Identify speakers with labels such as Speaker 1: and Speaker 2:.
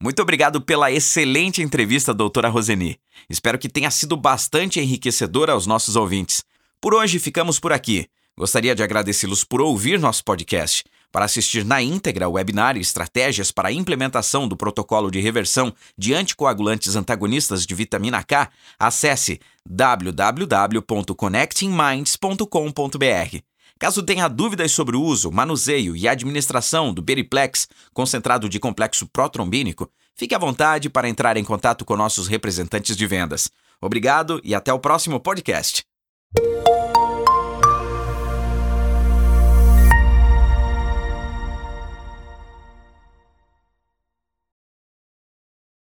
Speaker 1: Muito obrigado pela excelente entrevista, doutora Roseni. Espero que tenha sido bastante enriquecedora aos nossos ouvintes. Por hoje ficamos por aqui. Gostaria de agradecê-los por ouvir nosso podcast. Para assistir na íntegra o webinar Estratégias para a Implementação do Protocolo de Reversão de Anticoagulantes Antagonistas de Vitamina K, acesse www.connectingminds.com.br. Caso tenha dúvidas sobre o uso, manuseio e administração do Beriplex, concentrado de complexo protrombínico, fique à vontade para entrar em contato com nossos representantes de vendas. Obrigado e até o próximo podcast.